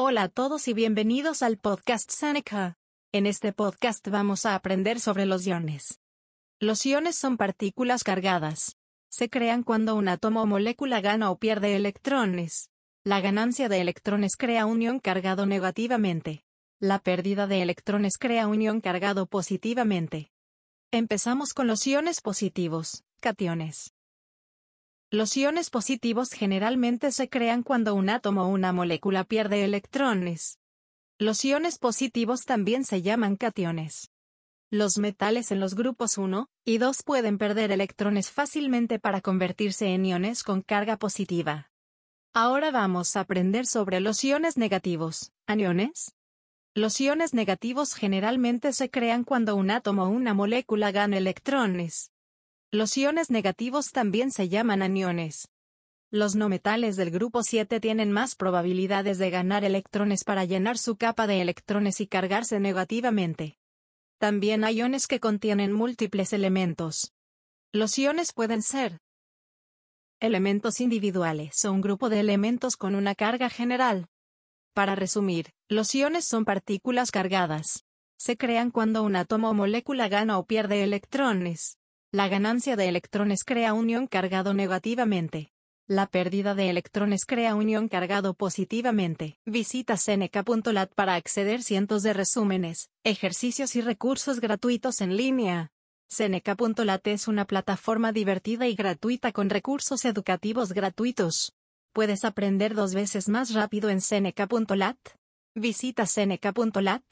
Hola a todos y bienvenidos al podcast Seneca. En este podcast vamos a aprender sobre los iones. Los iones son partículas cargadas. Se crean cuando un átomo o molécula gana o pierde electrones. La ganancia de electrones crea un ion cargado negativamente. La pérdida de electrones crea un ion cargado positivamente. Empezamos con los iones positivos, cationes. Los iones positivos generalmente se crean cuando un átomo o una molécula pierde electrones. Los iones positivos también se llaman cationes. Los metales en los grupos 1 y 2 pueden perder electrones fácilmente para convertirse en iones con carga positiva. Ahora vamos a aprender sobre los iones negativos, aniones. Los iones negativos generalmente se crean cuando un átomo o una molécula gana electrones. Los iones negativos también se llaman aniones. Los no metales del grupo 7 tienen más probabilidades de ganar electrones para llenar su capa de electrones y cargarse negativamente. También hay iones que contienen múltiples elementos. Los iones pueden ser elementos individuales o un grupo de elementos con una carga general. Para resumir, los iones son partículas cargadas. Se crean cuando un átomo o molécula gana o pierde electrones. La ganancia de electrones crea un ion cargado negativamente. La pérdida de electrones crea un ion cargado positivamente. Visita seneca.lat para acceder cientos de resúmenes, ejercicios y recursos gratuitos en línea. Seneca.lat es una plataforma divertida y gratuita con recursos educativos gratuitos. Puedes aprender dos veces más rápido en seneca.lat. Visita seneca.lat.